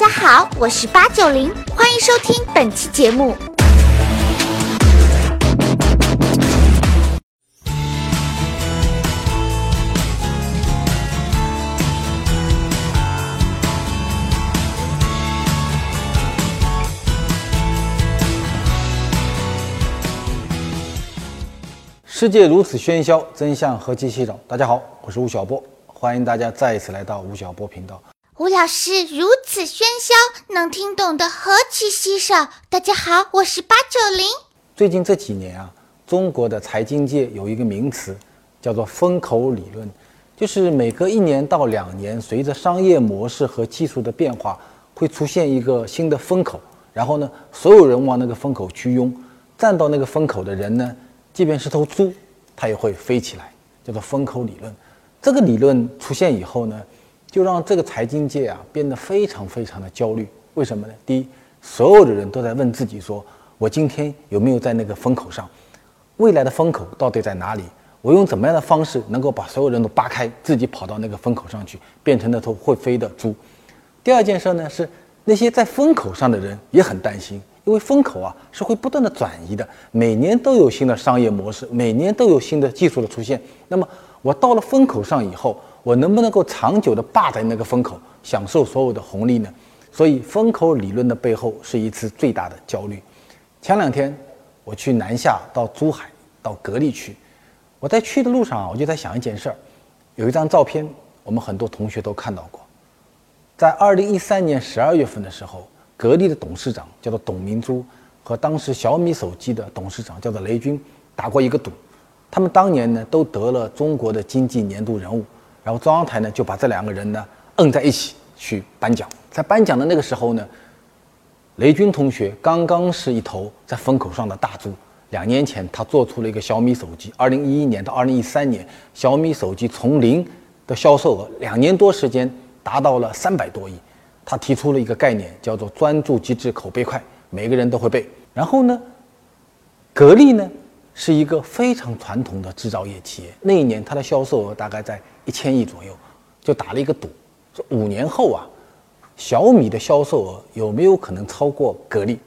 大家好，我是八九零，欢迎收听本期节目。世界如此喧嚣，真相何其稀少。大家好，我是吴晓波，欢迎大家再一次来到吴晓波频道。吴老师如此喧嚣，能听懂的何其稀少。大家好，我是八九零。最近这几年啊，中国的财经界有一个名词，叫做风口理论，就是每隔一年到两年，随着商业模式和技术的变化，会出现一个新的风口，然后呢，所有人往那个风口去拥，站到那个风口的人呢。即便是头猪，它也会飞起来，叫做风口理论。这个理论出现以后呢，就让这个财经界啊变得非常非常的焦虑。为什么呢？第一，所有的人都在问自己说：我今天有没有在那个风口上？未来的风口到底在哪里？我用怎么样的方式能够把所有人都扒开，自己跑到那个风口上去，变成那头会飞的猪？第二件事呢是，那些在风口上的人也很担心。因为风口啊是会不断的转移的，每年都有新的商业模式，每年都有新的技术的出现。那么我到了风口上以后，我能不能够长久的霸在那个风口，享受所有的红利呢？所以风口理论的背后是一次最大的焦虑。前两天我去南下到珠海到格力去，我在去的路上啊，我就在想一件事儿，有一张照片，我们很多同学都看到过，在二零一三年十二月份的时候。格力的董事长叫做董明珠，和当时小米手机的董事长叫做雷军打过一个赌，他们当年呢都得了中国的经济年度人物，然后中央台呢就把这两个人呢摁在一起去颁奖，在颁奖的那个时候呢，雷军同学刚刚是一头在风口上的大猪，两年前他做出了一个小米手机，二零一一年到二零一三年，小米手机从零的销售额两年多时间达到了三百多亿。他提出了一个概念，叫做专注机制口碑快，每个人都会背。然后呢，格力呢是一个非常传统的制造业企业，那一年它的销售额大概在一千亿左右，就打了一个赌，说五年后啊，小米的销售额有没有可能超过格力？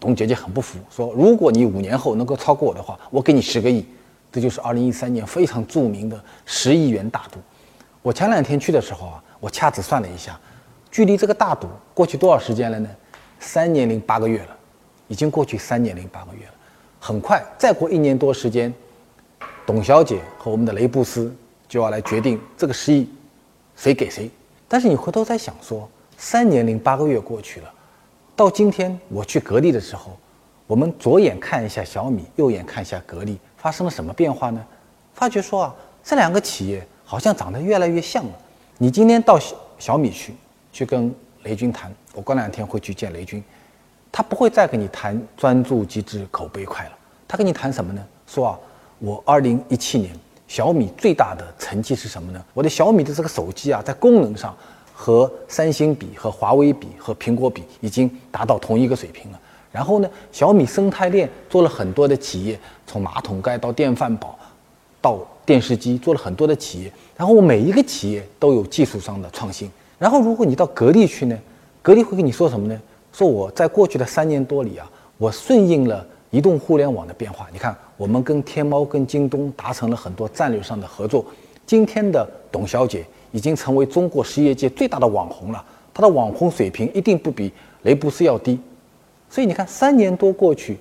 董姐姐很不服，说如果你五年后能够超过我的话，我给你十个亿。这就是二零一三年非常著名的十亿元大赌。我前两天去的时候啊，我掐指算了一下。距离这个大赌过去多少时间了呢？三年零八个月了，已经过去三年零八个月了。很快，再过一年多时间，董小姐和我们的雷布斯就要来决定这个十亿谁给谁。但是你回头再想说，三年零八个月过去了，到今天我去格力的时候，我们左眼看一下小米，右眼看一下格力，发生了什么变化呢？发觉说啊，这两个企业好像长得越来越像了。你今天到小小米去。去跟雷军谈，我过两天会去见雷军，他不会再跟你谈专注机制口碑快了，他跟你谈什么呢？说啊，我二零一七年小米最大的成绩是什么呢？我的小米的这个手机啊，在功能上和三星比、和华为比、和苹果比，已经达到同一个水平了。然后呢，小米生态链做了很多的企业，从马桶盖到电饭煲，到电视机，做了很多的企业。然后我每一个企业都有技术上的创新。然后，如果你到格力去呢，格力会跟你说什么呢？说我在过去的三年多里啊，我顺应了移动互联网的变化。你看，我们跟天猫、跟京东达成了很多战略上的合作。今天的董小姐已经成为中国实业界最大的网红了，她的网红水平一定不比雷布斯要低。所以你看，三年多过去，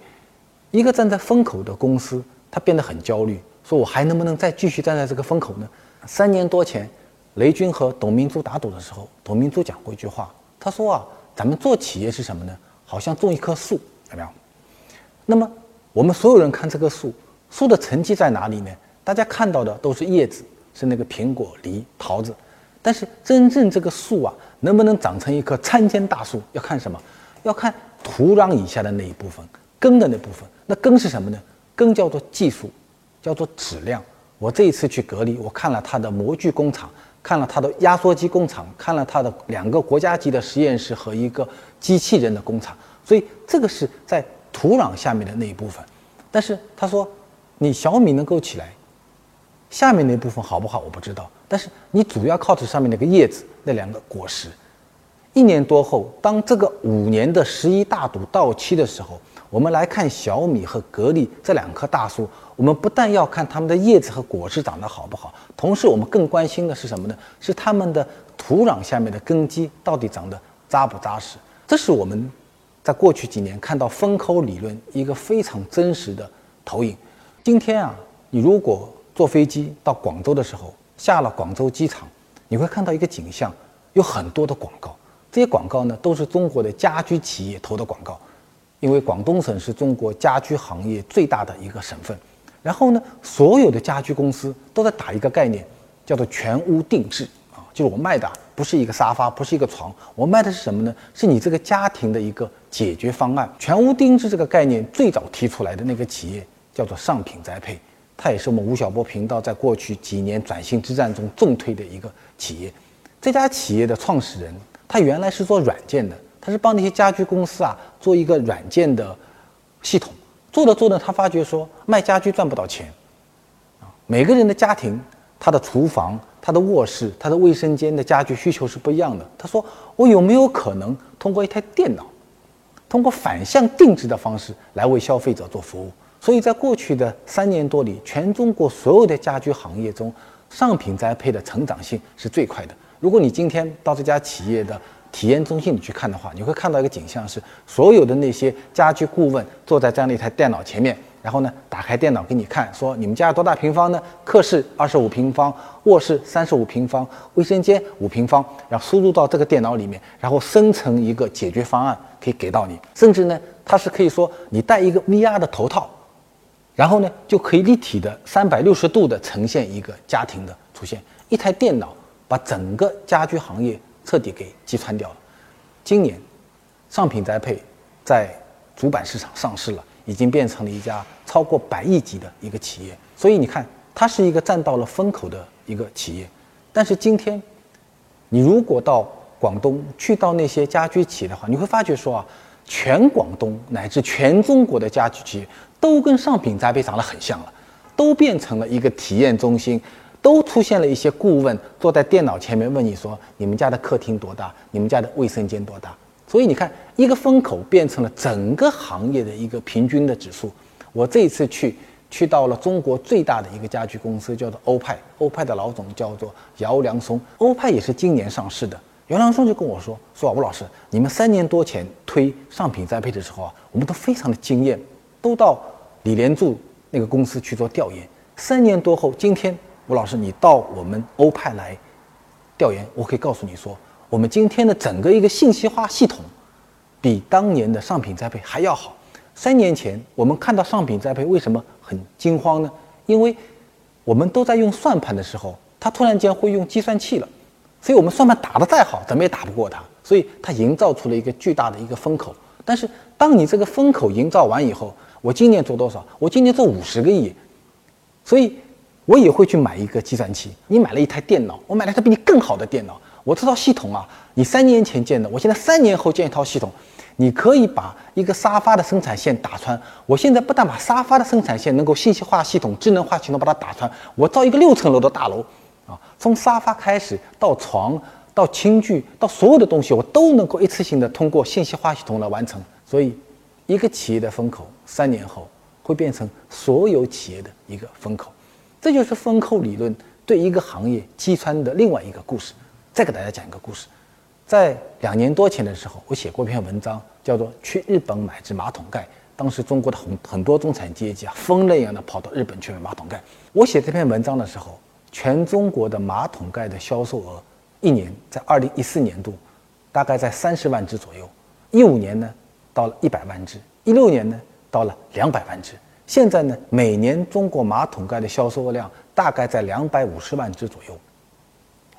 一个站在风口的公司，它变得很焦虑，说我还能不能再继续站在这个风口呢？三年多前。雷军和董明珠打赌的时候，董明珠讲过一句话，他说啊，咱们做企业是什么呢？好像种一棵树，有没有？那么我们所有人看这棵树，树的成绩在哪里呢？大家看到的都是叶子，是那个苹果、梨、桃子，但是真正这个树啊，能不能长成一棵参天大树，要看什么？要看土壤以下的那一部分，根的那部分。那根是什么呢？根叫做技术，叫做质量。我这一次去格力，我看了它的模具工厂。看了他的压缩机工厂，看了他的两个国家级的实验室和一个机器人的工厂，所以这个是在土壤下面的那一部分。但是他说，你小米能够起来，下面那部分好不好我不知道。但是你主要靠着上面那个叶子那两个果实，一年多后，当这个五年的十一大赌到期的时候，我们来看小米和格力这两棵大树，我们不但要看它们的叶子和果实长得好不好，同时我们更关心的是什么呢？是它们的土壤下面的根基到底长得扎不扎实？这是我们在过去几年看到风口理论一个非常真实的投影。今天啊，你如果坐飞机到广州的时候，下了广州机场，你会看到一个景象，有很多的广告。这些广告呢，都是中国的家居企业投的广告，因为广东省是中国家居行业最大的一个省份。然后呢，所有的家居公司都在打一个概念，叫做全屋定制啊，就是我卖的不是一个沙发，不是一个床，我卖的是什么呢？是你这个家庭的一个解决方案。全屋定制这个概念最早提出来的那个企业叫做上品栽培，它也是我们吴晓波频道在过去几年转型之战中重推的一个企业。这家企业的创始人。他原来是做软件的，他是帮那些家居公司啊做一个软件的系统，做着做着，他发觉说卖家居赚不到钱，啊，每个人的家庭，他的厨房、他的卧室、他的卫生间的家具需求是不一样的。他说，我有没有可能通过一台电脑，通过反向定制的方式来为消费者做服务？所以在过去的三年多里，全中国所有的家居行业中，上品栽培的成长性是最快的。如果你今天到这家企业的体验中心里去看的话，你会看到一个景象：是所有的那些家居顾问坐在这样的一台电脑前面，然后呢，打开电脑给你看，说你们家有多大平方呢？客室二十五平方，卧室三十五平方，卫生间五平方，然后输入到这个电脑里面，然后生成一个解决方案可以给到你。甚至呢，它是可以说你戴一个 VR 的头套，然后呢，就可以立体的三百六十度的呈现一个家庭的出现，一台电脑。把整个家居行业彻底给击穿掉了。今年，上品宅配在主板市场上市了，已经变成了一家超过百亿级的一个企业。所以你看，它是一个占到了风口的一个企业。但是今天，你如果到广东去到那些家居企业的话，你会发觉说啊，全广东乃至全中国的家居企业都跟上品宅配长得很像了，都变成了一个体验中心。都出现了一些顾问坐在电脑前面问你说：“你们家的客厅多大？你们家的卫生间多大？”所以你看，一个风口变成了整个行业的一个平均的指数。我这一次去，去到了中国最大的一个家居公司，叫做欧派。欧派的老总叫做姚良松，欧派也是今年上市的。姚良松就跟我说：“说吴老师，你们三年多前推上品栽培的时候啊，我们都非常的惊艳，都到李连柱那个公司去做调研。三年多后，今天。”吴老师，你到我们欧派来调研，我可以告诉你说，我们今天的整个一个信息化系统，比当年的上品栽培还要好。三年前我们看到上品栽培为什么很惊慌呢？因为我们都在用算盘的时候，它突然间会用计算器了，所以我们算盘打得再好，怎么也打不过它，所以它营造出了一个巨大的一个风口。但是当你这个风口营造完以后，我今年做多少？我今年做五十个亿，所以。我也会去买一个计算器。你买了一台电脑，我买了一台比你更好的电脑。我这套系统啊，你三年前建的，我现在三年后建一套系统，你可以把一个沙发的生产线打穿。我现在不但把沙发的生产线能够信息化系统、智能化系统把它打穿，我造一个六层楼的大楼，啊，从沙发开始到床到轻具到所有的东西，我都能够一次性的通过信息化系统来完成。所以，一个企业的风口，三年后会变成所有企业的一个风口。这就是风口理论对一个行业击穿的另外一个故事。再给大家讲一个故事，在两年多前的时候，我写过一篇文章，叫做《去日本买只马桶盖》。当时中国的很很多中产阶级啊，疯了一样的跑到日本去买马桶盖。我写这篇文章的时候，全中国的马桶盖的销售额，一年在二零一四年度，大概在三十万只左右；一五年呢，到了一百万只；一六年呢，到了两百万只。现在呢，每年中国马桶盖的销售量大概在两百五十万只左右，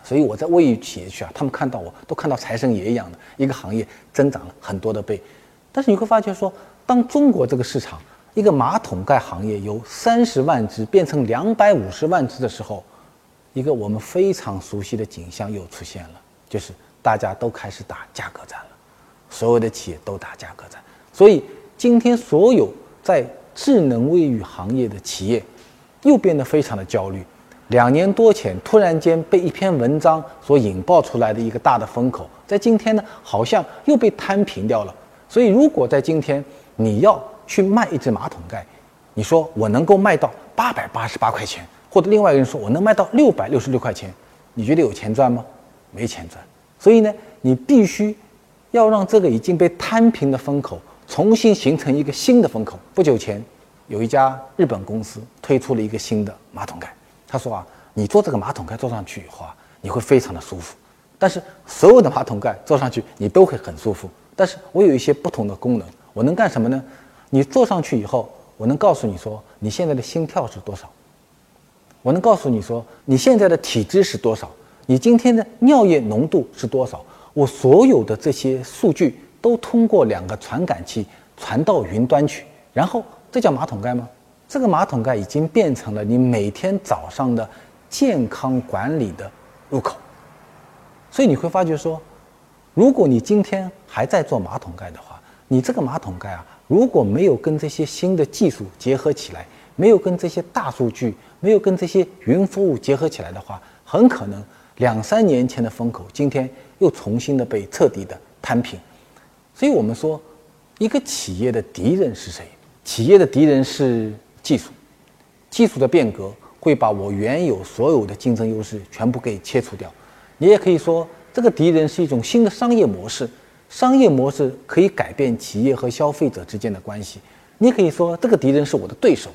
所以我在卫浴企业去啊，他们看到我都看到财神爷一样的一个行业增长了很多的倍。但是你会发现说，当中国这个市场一个马桶盖行业由三十万只变成两百五十万只的时候，一个我们非常熟悉的景象又出现了，就是大家都开始打价格战了，所有的企业都打价格战。所以今天所有在智能卫浴行业的企业又变得非常的焦虑，两年多前突然间被一篇文章所引爆出来的一个大的风口，在今天呢，好像又被摊平掉了。所以，如果在今天你要去卖一只马桶盖，你说我能够卖到八百八十八块钱，或者另外一个人说我能卖到六百六十六块钱，你觉得有钱赚吗？没钱赚。所以呢，你必须要让这个已经被摊平的风口重新形成一个新的风口。不久前，有一家日本公司推出了一个新的马桶盖，他说啊，你做这个马桶盖坐上去以后啊，你会非常的舒服。但是所有的马桶盖坐上去你都会很舒服，但是我有一些不同的功能，我能干什么呢？你坐上去以后，我能告诉你说你现在的心跳是多少，我能告诉你说你现在的体脂是多少。你今天的尿液浓度是多少？我所有的这些数据都通过两个传感器传到云端去，然后这叫马桶盖吗？这个马桶盖已经变成了你每天早上的健康管理的入口。所以你会发觉说，如果你今天还在做马桶盖的话，你这个马桶盖啊，如果没有跟这些新的技术结合起来，没有跟这些大数据，没有跟这些云服务结合起来的话，很可能。两三年前的风口，今天又重新的被彻底的摊平，所以我们说，一个企业的敌人是谁？企业的敌人是技术，技术的变革会把我原有所有的竞争优势全部给切除掉。你也可以说，这个敌人是一种新的商业模式，商业模式可以改变企业和消费者之间的关系。你可以说，这个敌人是我的对手，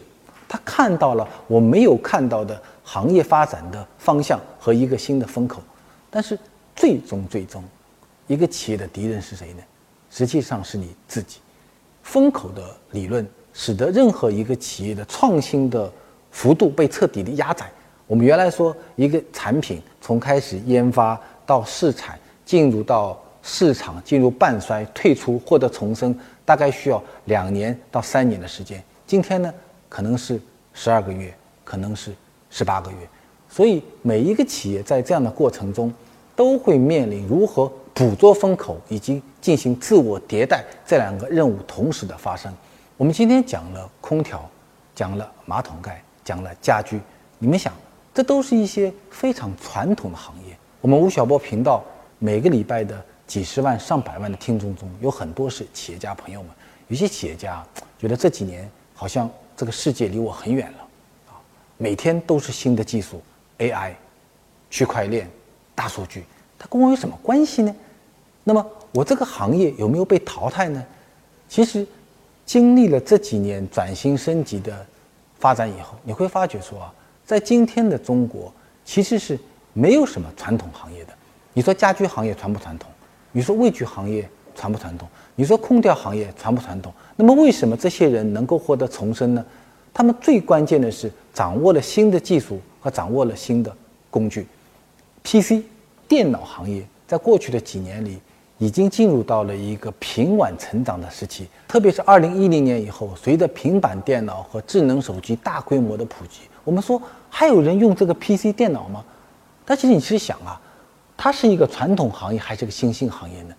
他看到了我没有看到的。行业发展的方向和一个新的风口，但是最终最终，一个企业的敌人是谁呢？实际上是你自己。风口的理论使得任何一个企业的创新的幅度被彻底的压窄。我们原来说一个产品从开始研发到试产，进入到市场，进入半衰、退出或者重生，大概需要两年到三年的时间。今天呢，可能是十二个月，可能是。十八个月，所以每一个企业在这样的过程中，都会面临如何捕捉风口以及进行自我迭代这两个任务同时的发生。我们今天讲了空调，讲了马桶盖，讲了家居，你们想，这都是一些非常传统的行业。我们吴晓波频道每个礼拜的几十万、上百万的听众中，有很多是企业家朋友们。有些企业家觉得这几年好像这个世界离我很远了。啊每天都是新的技术，AI、区块链、大数据，它跟我有什么关系呢？那么我这个行业有没有被淘汰呢？其实，经历了这几年转型升级的发展以后，你会发觉说啊，在今天的中国，其实是没有什么传统行业的。你说家居行业传不传统？你说卫具行业传不传统？你说空调行业传不传统？那么为什么这些人能够获得重生呢？他们最关键的是掌握了新的技术和掌握了新的工具。PC 电脑行业在过去的几年里已经进入到了一个平稳成长的时期，特别是二零一零年以后，随着平板电脑和智能手机大规模的普及，我们说还有人用这个 PC 电脑吗？但其实你去想啊，它是一个传统行业还是个新兴行业呢？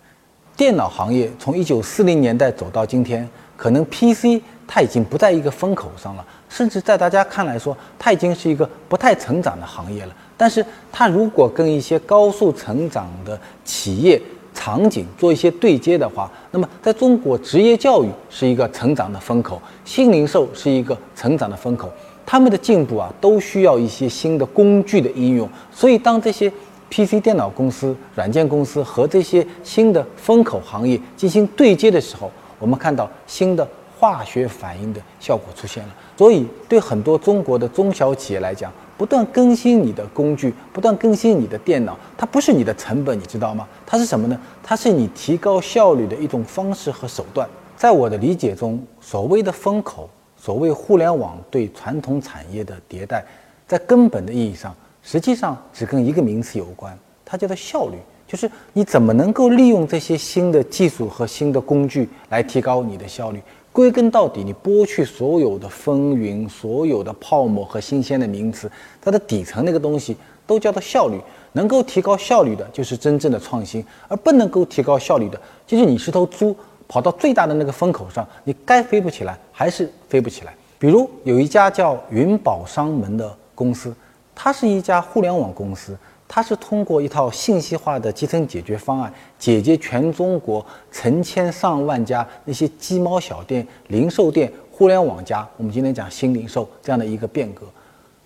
电脑行业从一九四零年代走到今天，可能 PC。它已经不在一个风口上了，甚至在大家看来说，它已经是一个不太成长的行业了。但是，它如果跟一些高速成长的企业场景做一些对接的话，那么在中国，职业教育是一个成长的风口，新零售是一个成长的风口。他们的进步啊，都需要一些新的工具的应用。所以，当这些 PC 电脑公司、软件公司和这些新的风口行业进行对接的时候，我们看到新的。化学反应的效果出现了，所以对很多中国的中小企业来讲，不断更新你的工具，不断更新你的电脑，它不是你的成本，你知道吗？它是什么呢？它是你提高效率的一种方式和手段。在我的理解中，所谓的风口，所谓互联网对传统产业的迭代，在根本的意义上，实际上只跟一个名词有关，它叫做效率，就是你怎么能够利用这些新的技术和新的工具来提高你的效率。归根到底，你剥去所有的风云、所有的泡沫和新鲜的名词，它的底层那个东西都叫做效率。能够提高效率的，就是真正的创新；而不能够提高效率的，就是你是头猪，跑到最大的那个风口上，你该飞不起来，还是飞不起来。比如有一家叫云宝商门的公司，它是一家互联网公司，它是通过一套信息化的集成解决方案，解决全中国成千上万家那些鸡毛小店、零售店、互联网加，我们今天讲新零售这样的一个变革。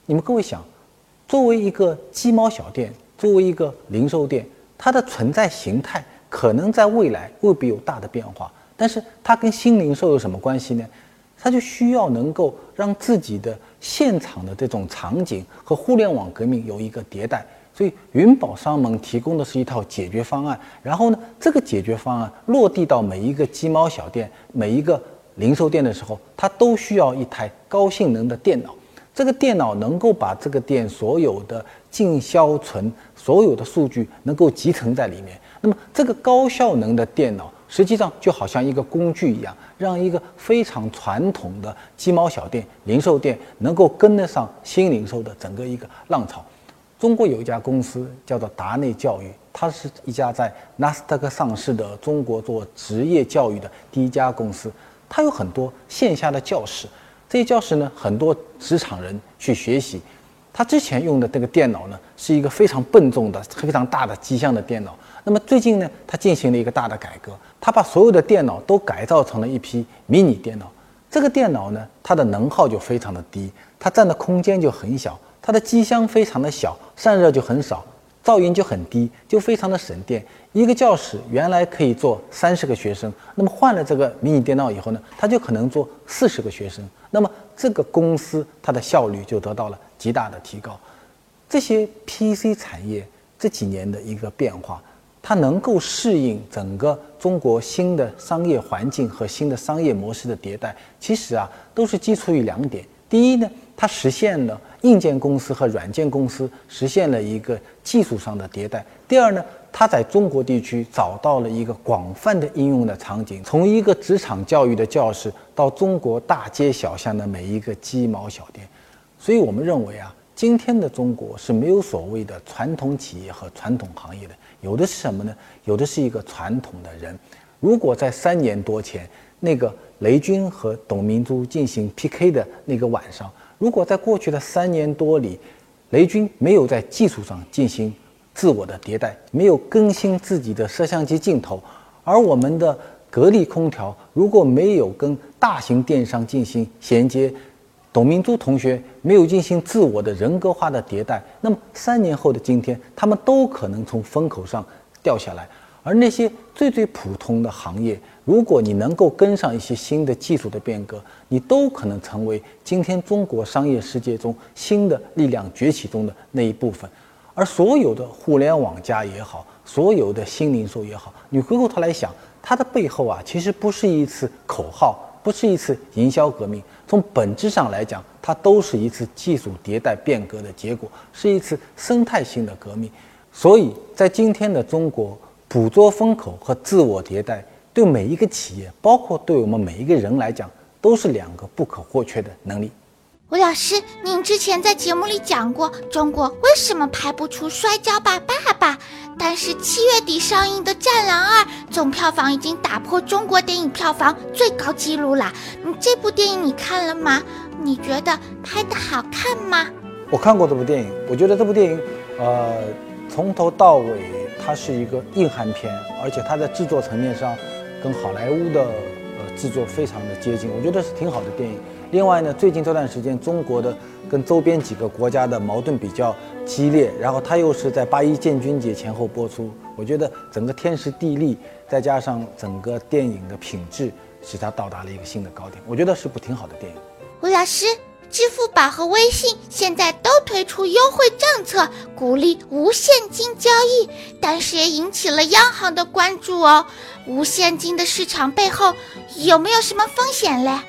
你们各位想，作为一个鸡毛小店，作为一个零售店，它的存在形态可能在未来未必有大的变化，但是它跟新零售有什么关系呢？它就需要能够让自己的现场的这种场景和互联网革命有一个迭代，所以云宝商盟提供的是一套解决方案。然后呢，这个解决方案落地到每一个鸡毛小店、每一个零售店的时候，它都需要一台高性能的电脑。这个电脑能够把这个店所有的进销存、所有的数据能够集成在里面。那么，这个高效能的电脑。实际上就好像一个工具一样，让一个非常传统的鸡毛小店、零售店能够跟得上新零售的整个一个浪潮。中国有一家公司叫做达内教育，它是一家在纳斯达克上市的中国做职业教育的第一家公司。它有很多线下的教室，这些教室呢，很多职场人去学习。他之前用的这个电脑呢，是一个非常笨重的、非常大的机箱的电脑。那么最近呢，他进行了一个大的改革，他把所有的电脑都改造成了一批迷你电脑。这个电脑呢，它的能耗就非常的低，它占的空间就很小，它的机箱非常的小，散热就很少，噪音就很低，就非常的省电。一个教室原来可以坐三十个学生，那么换了这个迷你电脑以后呢，它就可能坐四十个学生。那么这个公司它的效率就得到了极大的提高。这些 PC 产业这几年的一个变化，它能够适应整个中国新的商业环境和新的商业模式的迭代，其实啊都是基础于两点。第一呢，它实现了硬件公司和软件公司实现了一个技术上的迭代；第二呢。他在中国地区找到了一个广泛的应用的场景，从一个职场教育的教室到中国大街小巷的每一个鸡毛小店，所以我们认为啊，今天的中国是没有所谓的传统企业和传统行业的，有的是什么呢？有的是一个传统的人。如果在三年多前，那个雷军和董明珠进行 PK 的那个晚上，如果在过去的三年多里，雷军没有在技术上进行。自我的迭代没有更新自己的摄像机镜头，而我们的格力空调如果没有跟大型电商进行衔接，董明珠同学没有进行自我的人格化的迭代，那么三年后的今天，他们都可能从风口上掉下来。而那些最最普通的行业，如果你能够跟上一些新的技术的变革，你都可能成为今天中国商业世界中新的力量崛起中的那一部分。而所有的互联网加也好，所有的新零售也好，你回过头来想，它的背后啊，其实不是一次口号，不是一次营销革命，从本质上来讲，它都是一次技术迭代变革的结果，是一次生态性的革命。所以在今天的中国，捕捉风口和自我迭代，对每一个企业，包括对我们每一个人来讲，都是两个不可或缺的能力。吴老师，您之前在节目里讲过，中国为什么拍不出《摔跤吧，爸爸》？但是七月底上映的《战狼二》总票房已经打破中国电影票房最高纪录了。嗯，这部电影你看了吗？你觉得拍的好看吗？我看过这部电影，我觉得这部电影，呃，从头到尾它是一个硬汉片，而且它在制作层面上跟好莱坞的呃制作非常的接近，我觉得是挺好的电影。另外呢，最近这段时间，中国的跟周边几个国家的矛盾比较激烈，然后它又是在八一建军节前后播出，我觉得整个天时地利，再加上整个电影的品质，使它到达了一个新的高点。我觉得是部挺好的电影。吴老师，支付宝和微信现在都推出优惠政策，鼓励无现金交易，但是也引起了央行的关注哦。无现金的市场背后有没有什么风险嘞？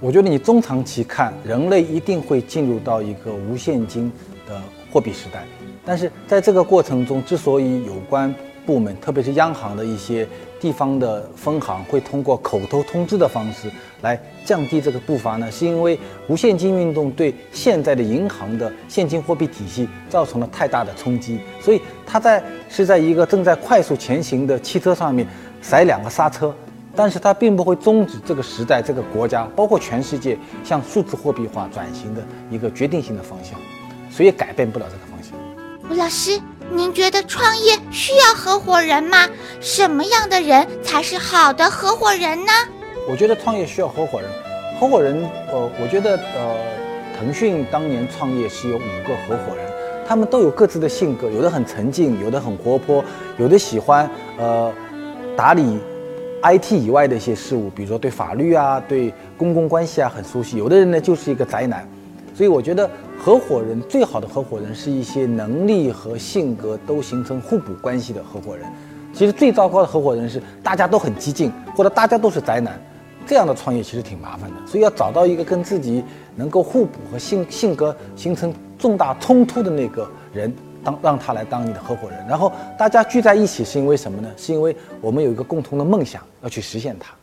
我觉得你中长期看，人类一定会进入到一个无现金的货币时代。但是在这个过程中，之所以有关部门，特别是央行的一些地方的分行，会通过口头通知的方式来降低这个步伐呢，是因为无现金运动对现在的银行的现金货币体系造成了太大的冲击，所以它在是在一个正在快速前行的汽车上面踩两个刹车。但是它并不会终止这个时代、这个国家，包括全世界向数字货币化转型的一个决定性的方向。谁也改变不了这个方向。吴老师，您觉得创业需要合伙人吗？什么样的人才是好的合伙人呢？我觉得创业需要合伙人。合伙人，呃，我觉得，呃，腾讯当年创业是有五个合伙人，他们都有各自的性格，有的很沉静，有的很活泼，有的喜欢呃打理 IT 以外的一些事务，比如说对法律啊、对公共关系啊很熟悉。有的人呢就是一个宅男，所以我觉得合伙人最好的合伙人是一些能力和性格都形成互补关系的合伙人。其实最糟糕的合伙人是大家都很激进，或者大家都是宅男。这样的创业其实挺麻烦的，所以要找到一个跟自己能够互补和性性格形成重大冲突的那个人，当让他来当你的合伙人，然后大家聚在一起是因为什么呢？是因为我们有一个共同的梦想要去实现它。